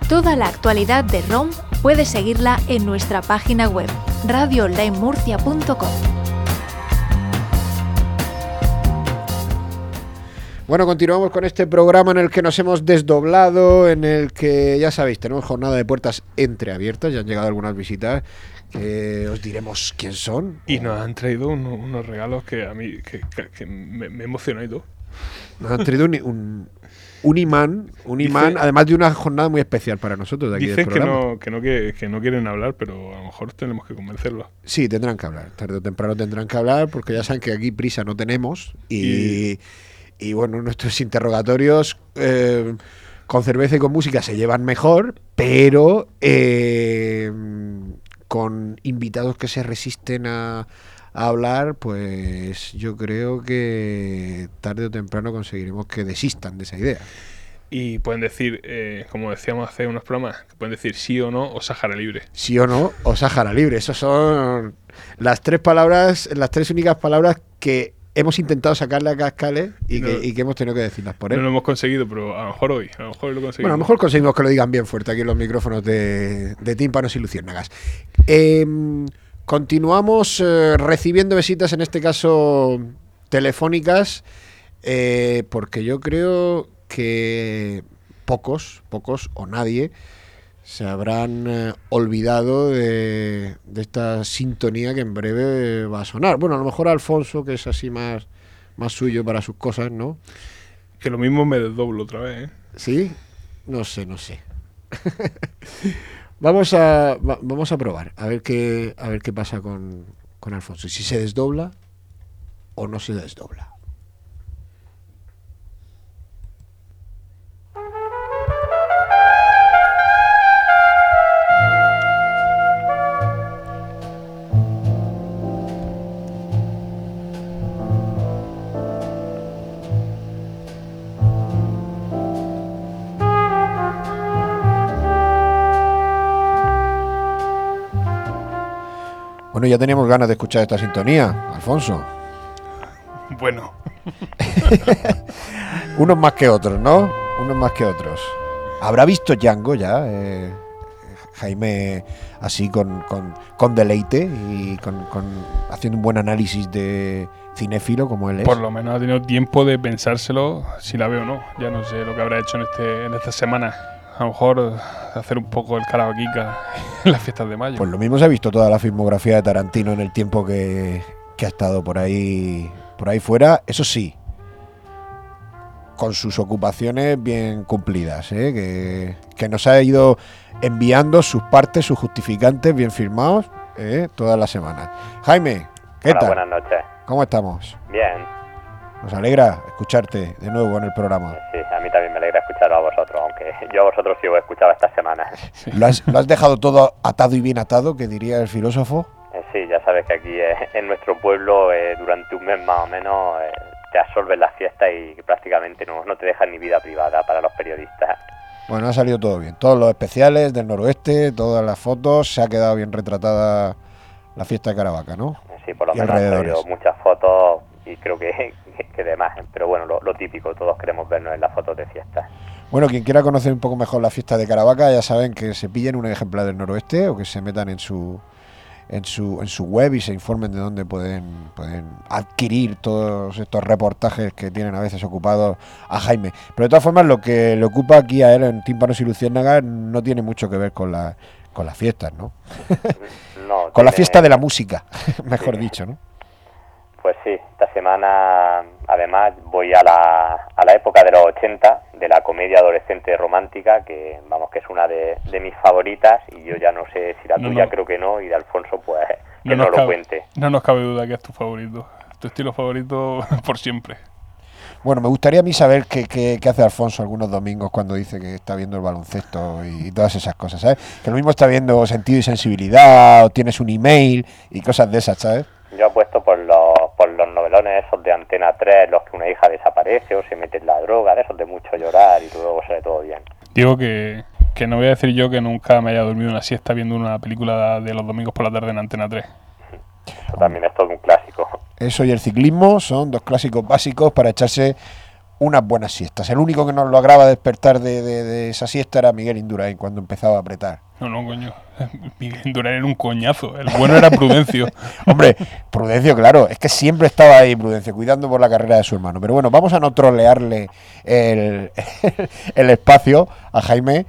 Toda la actualidad de ROM puedes seguirla en nuestra página web radioonlinemurcia.com. Bueno, continuamos con este programa en el que nos hemos desdoblado, en el que ya sabéis, tenemos jornada de puertas entreabiertas, ya han llegado algunas visitas, que os diremos quién son. Y nos han traído uno- unos regalos que a mí que, que- que me, me emociona y todo. Nos han traído un, un, un imán, un Dice- imán, además de una jornada muy especial para nosotros de aquí del Dicen que programa. no, que, no, que, que no quieren hablar, pero a lo mejor tenemos que convencerlos. Sí, tendrán que hablar. Tarde o temprano tendrán que hablar porque ya saben que aquí prisa no tenemos. Y, y bueno, nuestros interrogatorios eh, con cerveza y con música se llevan mejor, pero eh, con invitados que se resisten a, a hablar, pues yo creo que tarde o temprano conseguiremos que desistan de esa idea. Y pueden decir, eh, como decíamos hace unos programas, pueden decir sí o no o Sáhara Libre. sí o no, o Sáhara Libre. Esas son las tres palabras, las tres únicas palabras que hemos intentado sacarle a Cascales y, No. que, y que hemos tenido que decirlas por él. No lo hemos conseguido, pero a lo mejor hoy, a lo mejor lo conseguimos. bueno, a lo mejor conseguimos que lo digan bien fuerte aquí en los micrófonos de, de tímpanos y luciérnagas. Em, continuamos eh, recibiendo visitas, en este caso telefónicas, eh, porque yo creo que pocos, pocos o nadie se habrán eh, olvidado de, de esta sintonía que en breve va a sonar. Bueno, a lo mejor Alfonso, que es así más, más suyo para sus cosas, ¿no? Que lo mismo me desdoblo otra vez, ¿eh? ¿Sí? No sé, no sé. <laughs> vamos a va- vamos a probar a ver qué a ver qué pasa con, con Alfonso. Si se desdobla o no se desdobla. Bueno, ya teníamos ganas de escuchar esta sintonía, Alfonso. Bueno, <laughs> Unos más que otros, ¿no? Unos más que otros. ¿Habrá visto Django ya? eh, Jaime, así con, con, con deleite y con, con- haciendo un buen análisis de cinéfilo como él es. por lo menos ha tenido tiempo de pensárselo si la veo o no. Ya no sé lo que habrá hecho en, este, en esta semana. A lo mejor hacer un poco el karaokica <laughs> en las fiestas de mayo. Pues lo mismo se ha visto toda la filmografía de Tarantino en el tiempo que, que ha estado por ahí, por ahí fuera. Eso sí, con sus ocupaciones bien cumplidas, ¿eh? que, que nos ha ido enviando sus partes, sus justificantes bien firmados ¿eh? todas las semanas. Jaime, ¿qué Hola, tal? buenas noches. ¿Cómo estamos? Bien, Nos alegra escucharte de nuevo en el programa. sí, a mí también me alegra escucharos a vosotros, aunque <laughs> yo a vosotros sí os he escuchado esta semana. <laughs> ¿Lo has, lo has dejado todo atado y bien atado, que diría el filósofo? Eh, Sí, ya sabes que aquí eh, <laughs> en nuestro pueblo eh, durante un mes más o menos eh, te absorben las fiestas y prácticamente no, no te dejan ni vida privada para los periodistas. Bueno, ha salido todo bien. Todos los especiales del noroeste, todas las fotos, se ha quedado bien retratada la fiesta de Caravaca, ¿no? Sí, por lo Y menos alrededores. muchas fotos y creo que, <laughs> que demás. Pero bueno, lo, lo típico, todos queremos vernos en las fotos de fiesta. Bueno, quien quiera conocer un poco mejor la fiesta de Caravaca, ya saben que se pillen un ejemplar del noroeste o que se metan en su en su, en su web y se informen de dónde pueden, pueden adquirir todos estos reportajes que tienen a veces ocupados a Jaime. Pero de todas formas, lo que le ocupa aquí a él en Tímpanos y Luciérnagas no tiene mucho que ver con, la, con las fiestas, ¿no? No, <laughs> Con la fiesta de la música, <laughs> mejor dicho, ¿no? Pues sí, esta semana además voy a la, a la época de los 80, de la comedia adolescente romántica, que vamos que es una de, de mis favoritas y yo ya no sé si la No, tuya no. creo que no y de Alfonso pues que no lo cabe- cuente. No nos cabe duda que es tu favorito. Tu estilo favorito <laughs> por siempre. Bueno, me gustaría a mí saber qué, qué- qué hace Alfonso algunos domingos cuando dice que está viendo el baloncesto y, todas esas cosas, ¿sabes? Que lo mismo está viendo sentido y sensibilidad, o tienes un email y cosas de esas, ¿sabes? Yo apuesto por los, por los novelones esos de Antena 3, en los que una hija desaparece o se mete en la droga, de esos de mucho llorar y luego sale todo bien. Digo que, que no voy a decir yo que nunca me haya dormido una siesta viendo una película de los domingos por la tarde en Antena 3. Eso también es todo un clásico. Eso y el ciclismo son dos clásicos básicos para echarse unas buenas siestas. El único que nos lograba despertar de, de- de esa siesta era Miguel Indurain cuando empezaba a apretar. No, no, coño. <laughs> Miguel Indurain era un coñazo. El bueno era Prudencio. <laughs> Hombre, Prudencio, claro, es que siempre estaba ahí Prudencio, cuidando por la carrera de su hermano. Pero bueno, vamos a no trolearle el, <laughs> el espacio a Jaime,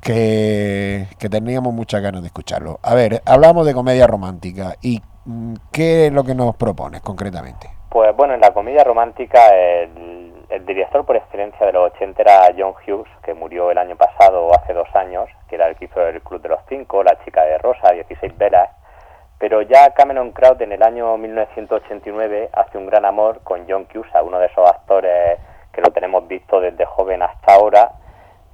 que, que teníamos muchas ganas de escucharlo. A ver, hablamos de comedia romántica. ¿Y mm, qué es lo que nos propones concretamente? Pues bueno, en la comedia romántica el, el director por excelencia de los 80 era John Hughes, que murió el año pasado o hace dos años, que era el que hizo el Club de los Cinco, La chica de rosa, 16 velas. Pero ya Cameron Crowe en el año 1989 hace un gran amor con John Cusack, uno de esos actores que lo tenemos visto desde joven hasta ahora.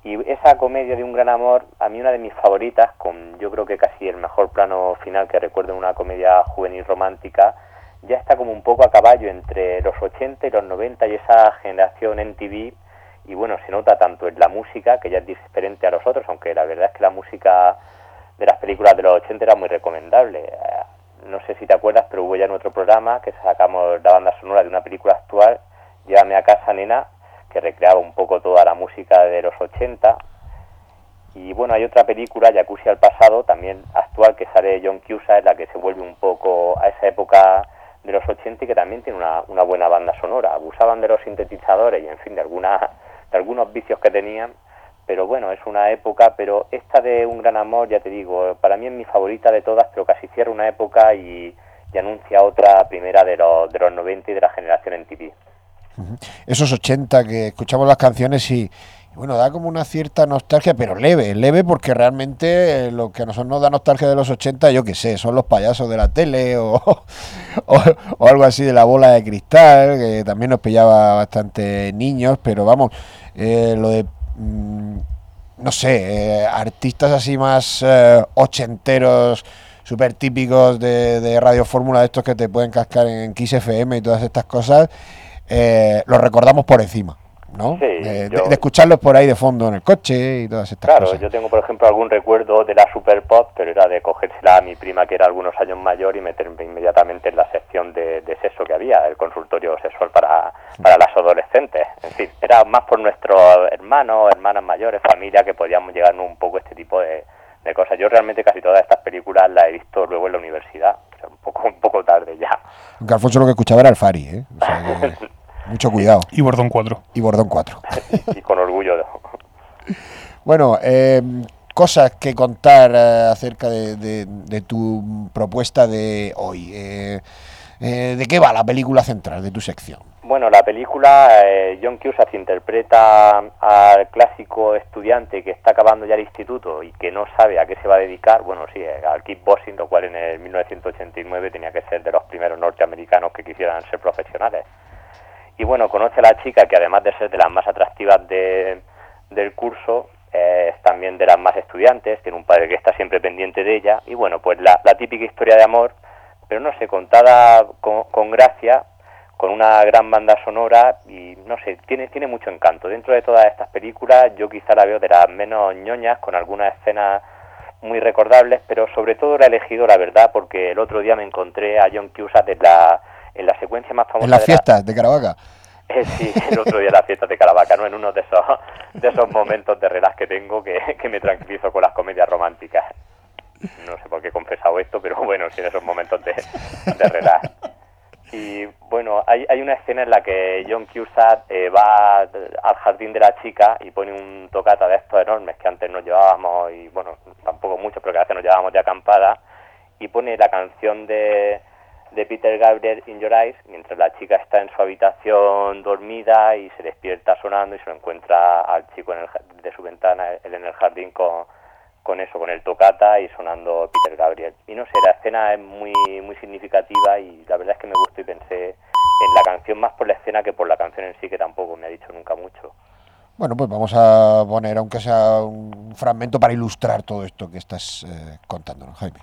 Y esa comedia de un gran amor, a mí una de mis favoritas, con yo creo que casi el mejor plano final que recuerdo en una comedia juvenil romántica, ya está como un poco a caballo entre los 80 y los 90 y esa generación MTV y bueno, se nota tanto en la música, que ya es diferente a los otros, aunque la verdad es que la música de las películas de los 80 era muy recomendable. Eh, No sé si te acuerdas, pero hubo ya en otro programa que sacamos la banda sonora de una película actual, Llévame a casa, nena, que recreaba un poco toda la música de los 80. Y bueno, hay otra película, Jacuzzi al pasado, también actual, que sale John Cusack, en la que se vuelve un poco a esa época de los 80 y que también tiene una, una buena banda sonora. Abusaban de los sintetizadores y, en fin, de, alguna, de algunos vicios que tenían, pero bueno, es una época, pero esta de Un Gran Amor, ya te digo, para mí es mi favorita de todas, pero casi cierra una época y, y anuncia otra primera de los, de los 90 y de la generación en TV. Esos 80 que escuchamos las canciones y bueno, da como una cierta nostalgia, pero leve, leve porque realmente eh, lo que a nosotros nos da nostalgia de los 80, yo qué sé, son los payasos de la tele <laughs> o, algo así de la bola de cristal, que también nos pillaba bastante niños, pero vamos, eh, lo de... mm, no sé, eh, artistas así más eh, ochenteros, súper típicos de, de Radio Fórmula, de estos que te pueden cascar en Kiss FM y todas estas cosas, los recordamos por encima, ¿no? Sí, Eh, de, yo- de escucharlos por ahí de fondo en el coche y todas estas Claro, cosas. yo tengo por ejemplo algún recuerdo de la Super Pop, pero era de cogérsela a mi prima que era algunos años mayor y meterme inmediatamente en la sección de, de sexo que había, el consultorio sexual para, para las adolescentes. En fin, era más por nuestros hermanos, hermanas mayores, familia que podíamos llegarnos un poco a este tipo de, de cosas. Yo realmente casi todas estas películas las he visto luego en la universidad, o sea, un poco, un poco tarde ya. Alfonso lo que escuchaba era el Fari, ¿eh? O sea que, <laughs> mucho cuidado. Y Bordón 4. Y Bordón 4. <laughs> y con orgullo. Bueno, eh, cosas que contar eh, acerca de, de- de tu propuesta de hoy. Eh, eh, ¿De qué va la película central de tu sección? Bueno, la película, eh, John Cusack interpreta al clásico estudiante que está acabando ya el instituto y que no sabe a qué se va a dedicar, bueno, sí, al kickboxing, lo cual en el 1989 tenía que ser de los primeros norteamericanos que quisieran ser profesionales. Y bueno, conoce a la chica que además de ser de las más atractivas de- del curso, eh, es también de las más estudiantes, tiene un padre que está siempre pendiente de ella, y bueno, pues la, típica historia de amor, pero no sé, contada con, con gracia, con una gran banda sonora y no sé, tiene, tiene mucho encanto. Dentro de todas estas películas yo quizá la veo de las menos ñoñas, con algunas escenas muy recordables, pero sobre todo la he elegido, la verdad, porque el otro día me encontré a John Cusack en la, en la secuencia más famosa En las de la- fiestas de Caravaca. <laughs> eh, sí, el otro día en la fiesta de Caravaca, ¿no? En uno de esos, de esos momentos de relax que tengo que, que me tranquilizo con las comedias románticas. No sé por qué he confesado esto, pero bueno, sí, en esos momentos de, de relax. Y bueno, hay, hay una escena en la que John Cusack eh, va al jardín de la chica y pone un tocata de estos enormes que antes nos llevábamos, y bueno, tampoco mucho, pero que a veces nos llevábamos de acampada, y pone la canción de, de Peter Gabriel In Your Eyes, mientras la chica está en su habitación dormida y se despierta sonando y se lo encuentra al chico en el, de su ventana, él en el jardín con, con eso, con el tocata y sonando Peter Gabriel. Y no sé, la escena es muy, muy significativa y la verdad es que me gustó y pensé en la canción más por la escena que por la canción en sí, que tampoco me ha dicho nunca mucho. Bueno, pues vamos a poner, aunque sea un fragmento para ilustrar todo esto que estás eh, contándonos, Jaime.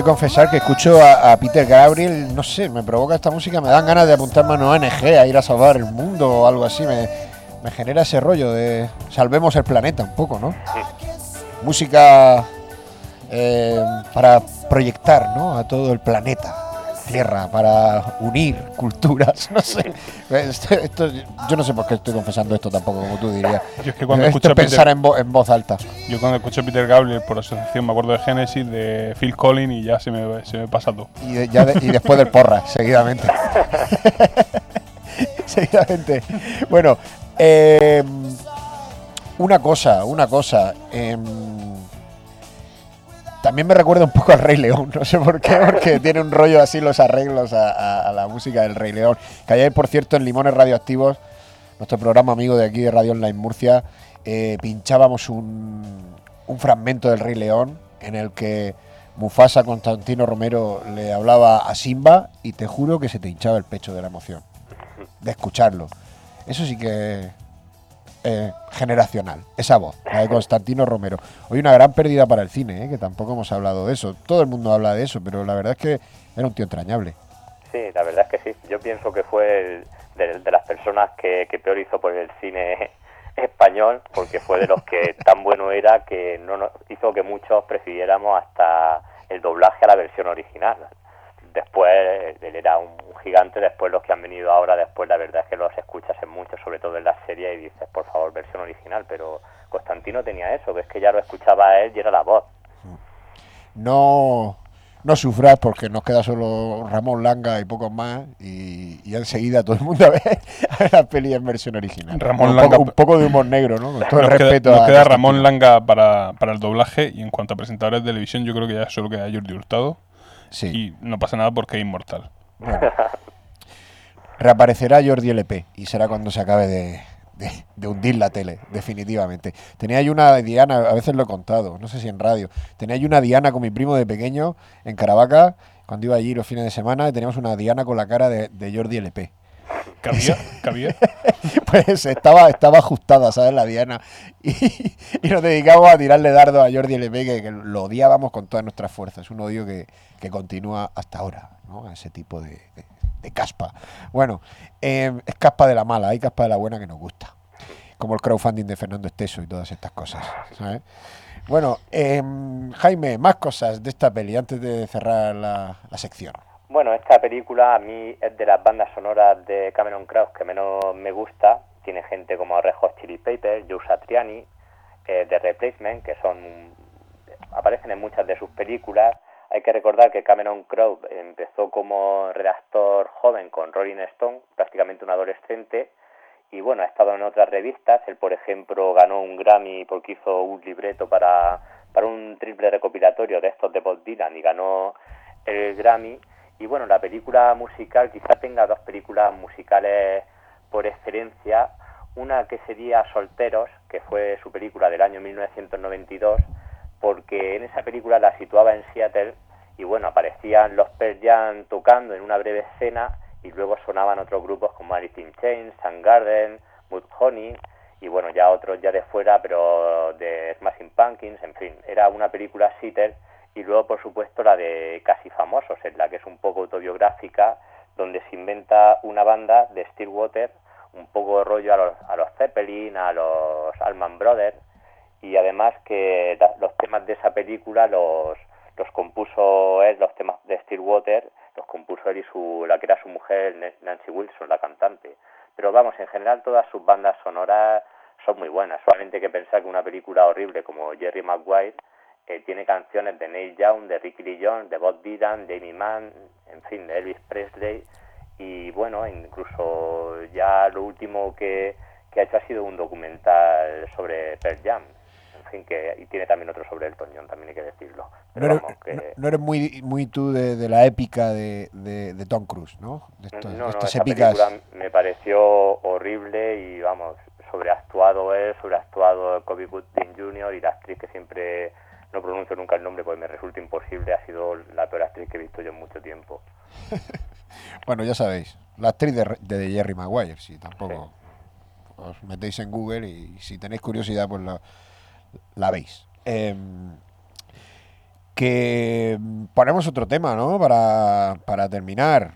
De confesar que escucho a, Peter Gabriel, no sé, me provoca esta música, me dan ganas de apuntarme a una ONG, a ir a salvar el mundo o algo así, me, me genera ese rollo de salvemos el planeta un poco, ¿no? Música eh, para proyectar, ¿no? A todo el planeta. Tierra, para unir culturas, <laughs> no sé. Esto- esto- yo no sé por qué estoy confesando esto tampoco, como tú dirías. Yo es que cuando Esto escucho pensar Peter- en, vo- en voz alta. Yo cuando escucho a Peter Gabriel por asociación me acuerdo de Genesis, de Phil Collins y ya se me, se me pasa todo. Y, de- ya de- y después del porra, <laughs> seguidamente. <laughs> seguidamente. Bueno, eh, una cosa, una cosa. em, también me recuerda un poco al Rey León, no sé por qué, porque <laughs> tiene un rollo así los arreglos a, a- a la música del Rey León. Que ayer, por cierto, en Limones Radioactivos, nuestro programa amigo de aquí de Radio Online Murcia, eh, pinchábamos un, un fragmento del Rey León en el que Mufasa Constantino Romero le hablaba a Simba y te juro que se te hinchaba el pecho de la emoción de escucharlo. Eso sí que es generacional, esa voz, la de Constantino Romero. Hoy una gran pérdida para el cine, ¿eh? que tampoco hemos hablado de eso. Todo el mundo habla de eso, pero la verdad es que era un tío entrañable. Sí, la verdad es que sí. Yo pienso que fue el- de, de las personas que, que peor hizo por el cine <laughs> español, porque fue de los que <laughs> tan bueno era que no nos- hizo que muchos prefiriéramos hasta el doblaje a la versión original. Después, él era un gigante, después los que han venido ahora, después la verdad es que los escuchas en mucho, sobre todo en la serie, y dices, por favor, versión original, pero Constantino tenía eso, que es que ya lo escuchaba a él y era la voz. No, no sufras porque nos queda solo Ramón Langa y pocos más y, y enseguida todo el mundo <laughs> a ver, a ver la peli en versión original. Ramón un, Langa- poco, un poco de humor negro, ¿no? Con todo el Nos queda- respeto nos a queda. Ramón Langa para, para el doblaje y en cuanto a presentadores de televisión yo creo que ya solo queda Jordi Hurtado. Y no pasa nada porque es inmortal. Bueno. <laughs> Reaparecerá Jordi LP y será cuando se acabe de, de- de hundir la tele, definitivamente. Tenía ahí una Diana, a veces lo he contado, no sé si en radio. Tenía ahí una Diana con mi primo de pequeño en Caravaca, cuando iba allí los fines de semana, y teníamos una Diana con la cara de, de Jordi LP. ¿Cabía? ¿Cabía? <laughs> Pues estaba, estaba ajustada, ¿sabes? La Diana. <laughs> Y, y nos dedicamos a tirarle dardos a Jordi LP, que, que lo odiábamos con todas nuestras fuerzas. Un odio que, que continúa hasta ahora, ¿no? Ese tipo de, caspa. Bueno, eh, es caspa de la mala, hay caspa de la buena que nos gusta. Como el crowdfunding de Fernando Esteso y todas estas cosas, ¿sabes? Bueno, em, Jaime, más cosas de esta peli antes de cerrar la, sección. Bueno, esta película a mí es de las bandas sonoras de Cameron Crowe que menos me gusta. Tiene gente como Red Chili Peppers, Joe Satriani, eh, The Replacement, que son aparecen en muchas de sus películas. Hay que recordar que Cameron Crowe empezó como redactor joven con Rolling Stone, prácticamente un adolescente, y bueno, ha estado en otras revistas. Él, por ejemplo, ganó un Grammy porque hizo un libreto para, para un triple recopilatorio de estos de Bob Dylan y ganó el Grammy. Y bueno, la película musical quizá tenga dos películas musicales por excelencia. Una que sería Solteros, que fue su película del año 1992, porque en esa película la situaba en Seattle y bueno, aparecían los Pearl Jam tocando en una breve escena y luego sonaban otros grupos como Alice in Chains, Soundgarden, Mudhoney y bueno, ya otros ya de fuera, pero de Smashing Pumpkins, en fin, era una película Seattle y luego por supuesto la de Casi Famosos, en la que es un poco autobiográfica, donde se inventa una banda de Stillwater, un poco rollo a los, a los Zeppelin, a los Allman Brothers, y además que los temas de esa película los, los compuso él, los temas de Stillwater, los compuso él y su, la que era su mujer, Nancy Wilson, la cantante. Pero vamos, en general todas sus bandas sonoras son muy buenas. Solamente que pensar que una película horrible como Jerry Maguire eh, tiene canciones de Neil Young, de Ricky Lee Jones, de Bob Dylan, de Amy Mann, en fin, de Elvis Presley. Y bueno, incluso ya lo último que, que ha hecho ha sido un documental sobre Pearl Jam. En fin, que y tiene también otro sobre Elton John, también hay que decirlo. Pero No eres, vamos, que- no- no eres muy, muy tú de, de la épica de, de- de Tom Cruise, ¿no? De, estos- No, de no, estas épicas. película me pareció horrible y vamos, sobreactuado él, sobreactuado Kobe Gooding Jr. y la actriz que siempre no pronuncio nunca el nombre porque me resulta imposible, ha sido la peor actriz que he visto yo en mucho tiempo. <laughs> Bueno, ya sabéis, la actriz de, de Jerry Maguire, si tampoco os metéis en Google y si tenéis curiosidad, pues la, la veis. Em, que mm, ponemos otro tema, ¿no? Para, para terminar.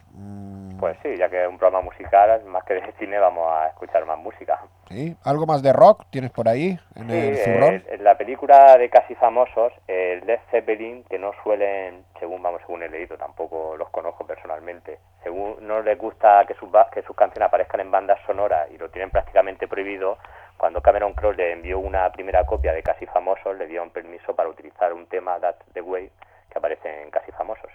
Pues sí, ya que es un programa musical, más que de cine, vamos a escuchar más música. ¿Sí? ¿Algo más de rock tienes por ahí en Sí, el zurrón? eh, en la película de Casi Famosos, el Led Zeppelin, que no suelen, según vamos, según he leído, tampoco los conozco personalmente, según no les gusta que sus, que sus canciones aparezcan en bandas sonoras y lo tienen prácticamente prohibido, cuando Cameron Crowe le envió una primera copia de Casi Famosos, le dieron permiso para utilizar un tema, That's the Way, que aparece en Casi Famosos.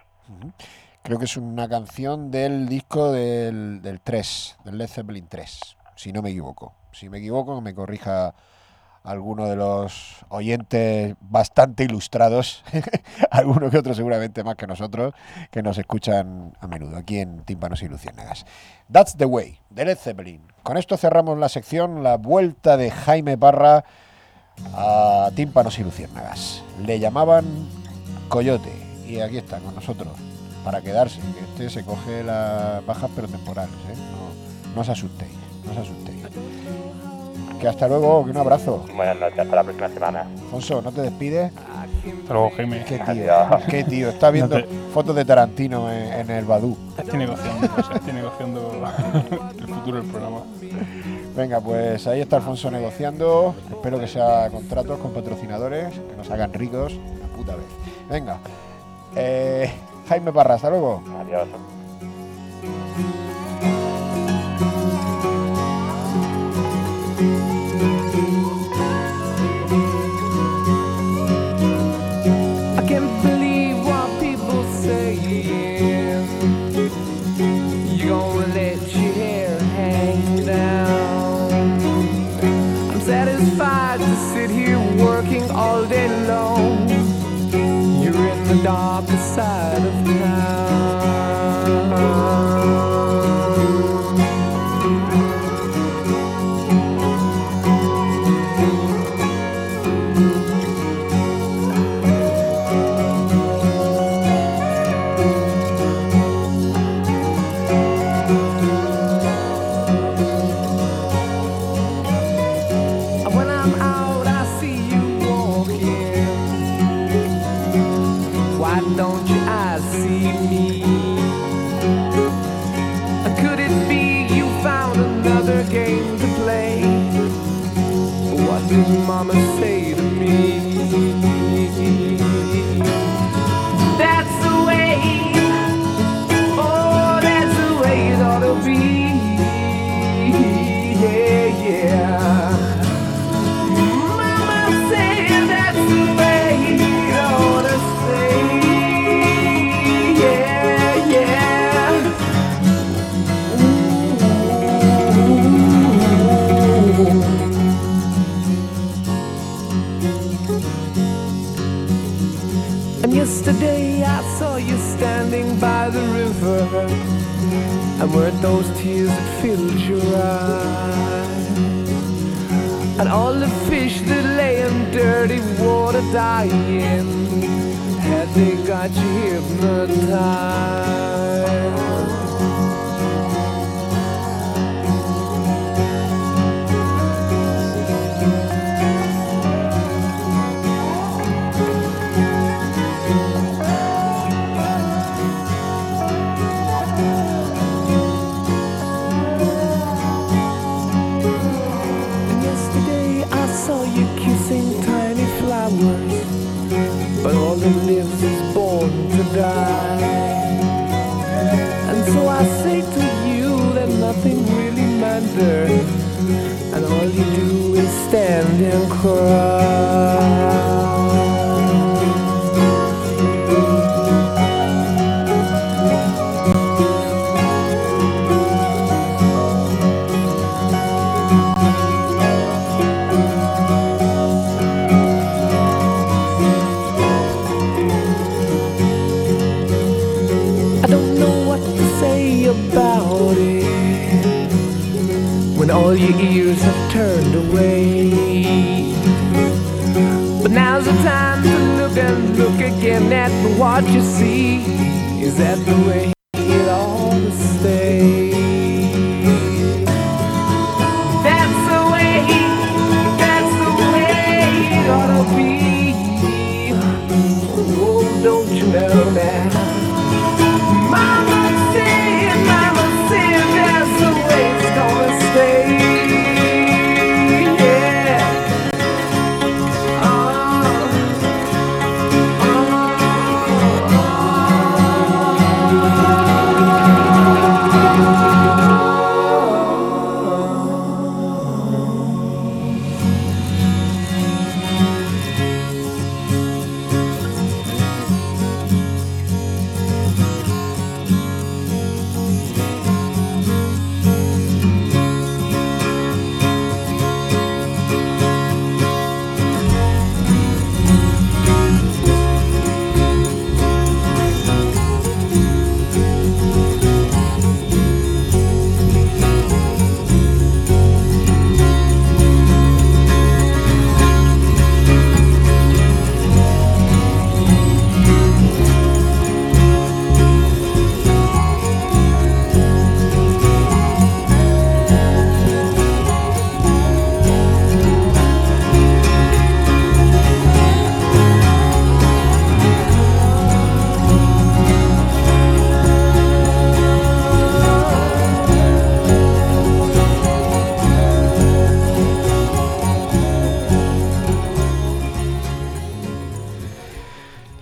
Creo que es una canción del disco del, del 3, del Led Zeppelin 3, si no me equivoco. Si me equivoco, me corrija alguno de los oyentes bastante ilustrados, <laughs> alguno que otro seguramente más que nosotros, que nos escuchan a menudo aquí en Tímpanos y Luciérnagas. That's the way, de Led Zeppelin. Con esto cerramos la sección, la vuelta de Jaime Parra a Tímpanos y Luciérnagas. Le llamaban Coyote y aquí está con nosotros para quedarse, que este se coge las bajas pero temporales, ¿eh? No os asustéis, no os asustéis. Que hasta luego, que un abrazo. Buenas noches, hasta la próxima semana. Alfonso, ¿no te despides? Hasta luego, Jaime. Qué tío, qué tío. Está viendo No te- fotos de Tarantino en, en el Badú. Estoy negociando, estoy negociando el futuro del programa. Venga, pues ahí está Alfonso negociando. Espero que sea contratos con patrocinadores, que nos hagan ricos la puta vez. Venga, eh, Jaime Parra, hasta luego. Adiós. And weren't those tears that filled your eyes? And all the fish that lay in dirty water dying, had they got you hypnotized? Die. And so I say to you that nothing really matters, and all you do is stand and cry. Look again at what you see. Is that the way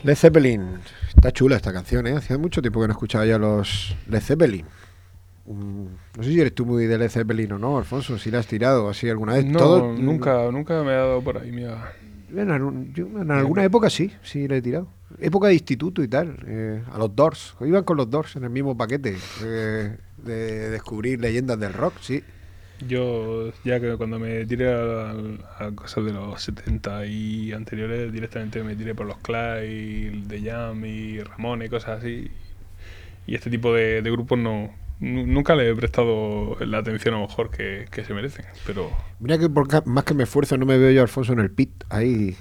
Led Zeppelin. Está chula esta canción, ¿eh? Hacía mucho tiempo que no escuchaba ya los Led Zeppelin. No sé si eres tú muy de Led Zeppelin o no, Alfonso, si la has tirado así alguna vez. No, Todo- nunca, nunca me ha dado por ahí, mira. En, algún- yo en alguna época sí, sí le he tirado. Época de instituto y tal, eh, a los Doors. Iban con los Doors en el mismo paquete eh, de descubrir leyendas del rock, sí. Yo, ya que cuando me tiré a, a cosas de los 70 y anteriores, directamente me tiré por los Clay, The Jam y Ramón y cosas así. Y este tipo de, grupos no nu- nunca le he prestado la atención a lo mejor que, que se merecen. Pero Mira que por más que me esfuerzo no me veo yo Alfonso en el pit, ahí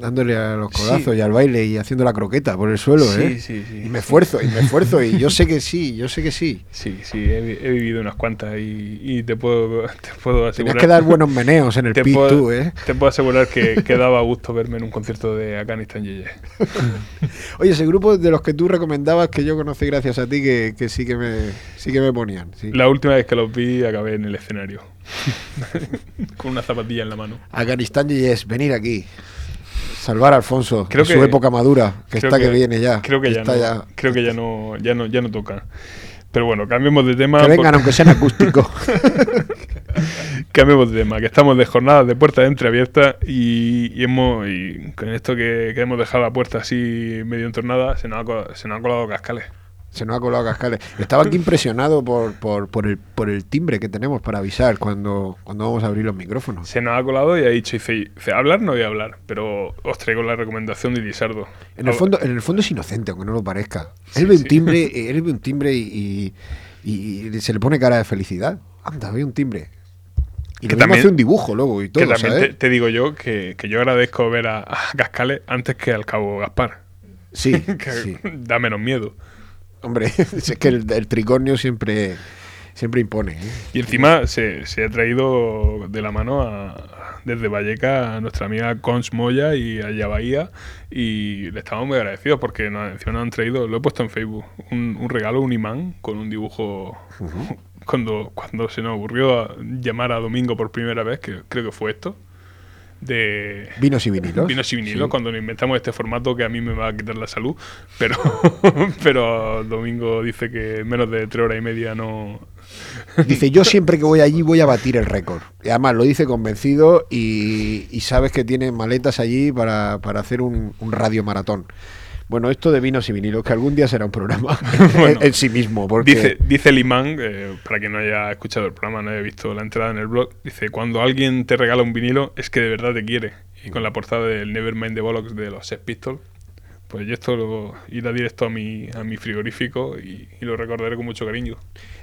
dándole a los codazos Sí. y al baile y haciendo la croqueta por el suelo, Sí, ¿eh? sí, sí. Y me esfuerzo, y me esfuerzo, y yo sé que sí, yo sé que sí. sí, sí, he, vi- he vivido unas cuantas y, y te puedo <laughs> te puedo asegurar. Tenías que dar <laughs> buenos meneos en el pit puedo- tú, ¿eh? Te puedo asegurar que, que daba gusto verme en un concierto de Afghanistan Yeye. <laughs> Oye, ese grupo de los que tú recomendabas que yo conocí gracias a ti que, que sí que me sí que me ponían. sí. La última vez que los vi acabé en el escenario. Con una zapatilla en la mano. Afganistán es venir aquí. Salvar a Alfonso Creo en que- su época madura, que está que, viene ya. Creo que ya está no, ya. creo que ya no, ya no, ya no toca. Pero bueno, cambiemos de tema. Que vengan, porque- aunque sean acústicos. <laughs> Cambiemos de tema, que estamos de jornadas de puertas entreabiertas y, y hemos y con esto que, hemos dejado la puerta así medio entornada, se nos ha, se nos ha colado cascales. Se nos ha colado cascales. Estaba aquí impresionado por, por, por, el, por el timbre que tenemos para avisar cuando, cuando vamos a abrir los micrófonos. Se nos ha colado y ha dicho, dice, hablar no voy a hablar, pero os traigo la recomendación de Lizardo. En el fondo, en el fondo es inocente, aunque no lo parezca. él ve un timbre, <laughs> él ve un timbre y, y- y se le pone cara de felicidad. Anda, ve un timbre. Y Que también- hace un dibujo luego y todo, que también ¿sabes? te, te digo yo que, que yo agradezco ver a, a Cascales antes que al cabo Gaspar. Sí, <laughs> que sí. da menos miedo. Hombre, <laughs> es que el, el tricornio siempre, siempre impone. ¿eh? Y encima se, se ha traído de la mano a- desde Valleca a nuestra amiga Cons Moya y a Bahía y le estamos muy agradecidos porque nos, encima nos han traído, lo he puesto en Facebook, un, un regalo, un imán con un dibujo <laughs> cuando, cuando se nos ocurrió llamar a Domingo por primera vez, que creo que fue esto, de Vinos y vinilos. Vinos y vinilos, Sí. cuando nos inventamos este formato que a mí me va a quitar la salud, pero, <laughs> pero Domingo dice que en menos de tres horas y media no... Dice, yo siempre que voy allí voy a batir el récord. Y además lo dice convencido y, y sabes que tiene maletas allí para, para hacer un, un radio maratón. Bueno, esto de vinos y vinilos, que algún día será un programa <laughs> Bueno, en, sí mismo. Porque Dice, dice el imán, eh, para quien no haya escuchado el programa, no haya visto la entrada en el blog, dice, cuando alguien te regala un vinilo es que de verdad te quiere. Y con la portada del Nevermind the Bollocks de los Sex Pistols, pues yo esto lo irá directo a mi, a mi frigorífico y, y lo recordaré con mucho cariño.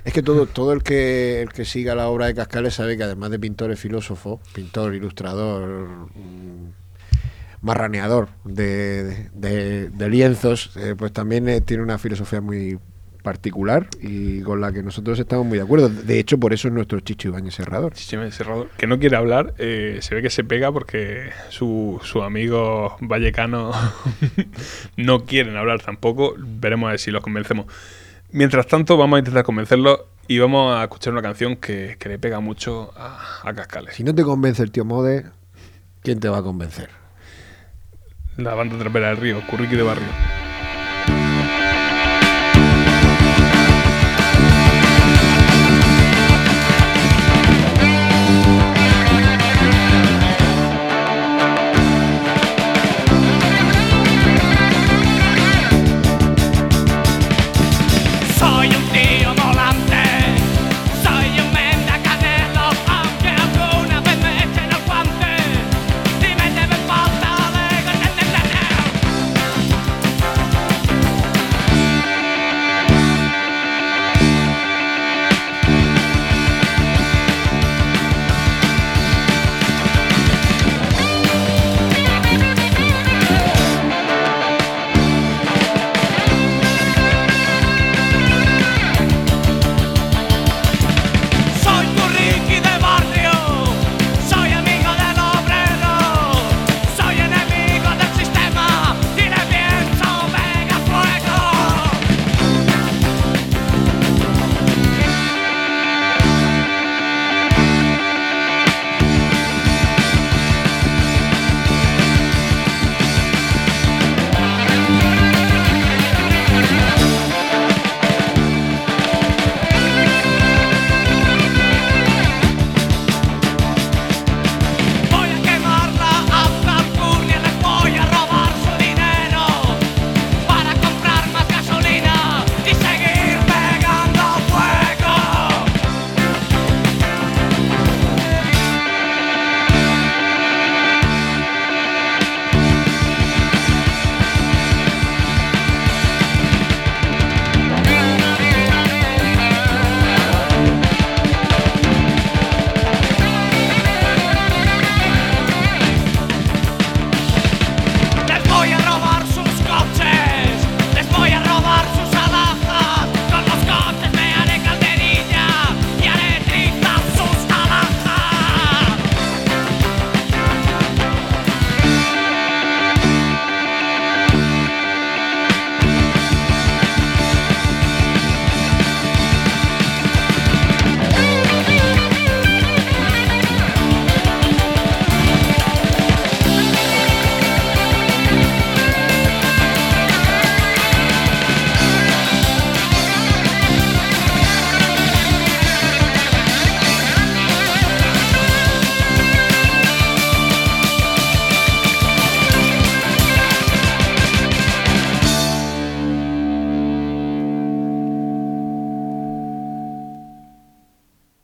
Es que todo, todo el que el que siga la obra de Cascales sabe que además de pintor es filósofo, pintor, ilustrador, mm, marraneador de, de- de lienzos, eh, pues también eh, tiene una filosofía muy particular y con la que nosotros estamos muy de acuerdo. De hecho, por eso es nuestro Chicho Ibáñez Serrador. Chicho Ibáñez Serrador, que no quiere hablar, eh, se ve que se pega porque su, su amigo vallecano <laughs> no quieren hablar tampoco. Veremos a ver si los convencemos. Mientras tanto, vamos a intentar convencerlos y vamos a escuchar una canción que, que le pega mucho a, a Cascales. Si no te convence el tío Mode, ¿quién te va a convencer? La banda trapera del río, Curriqui de Barrio.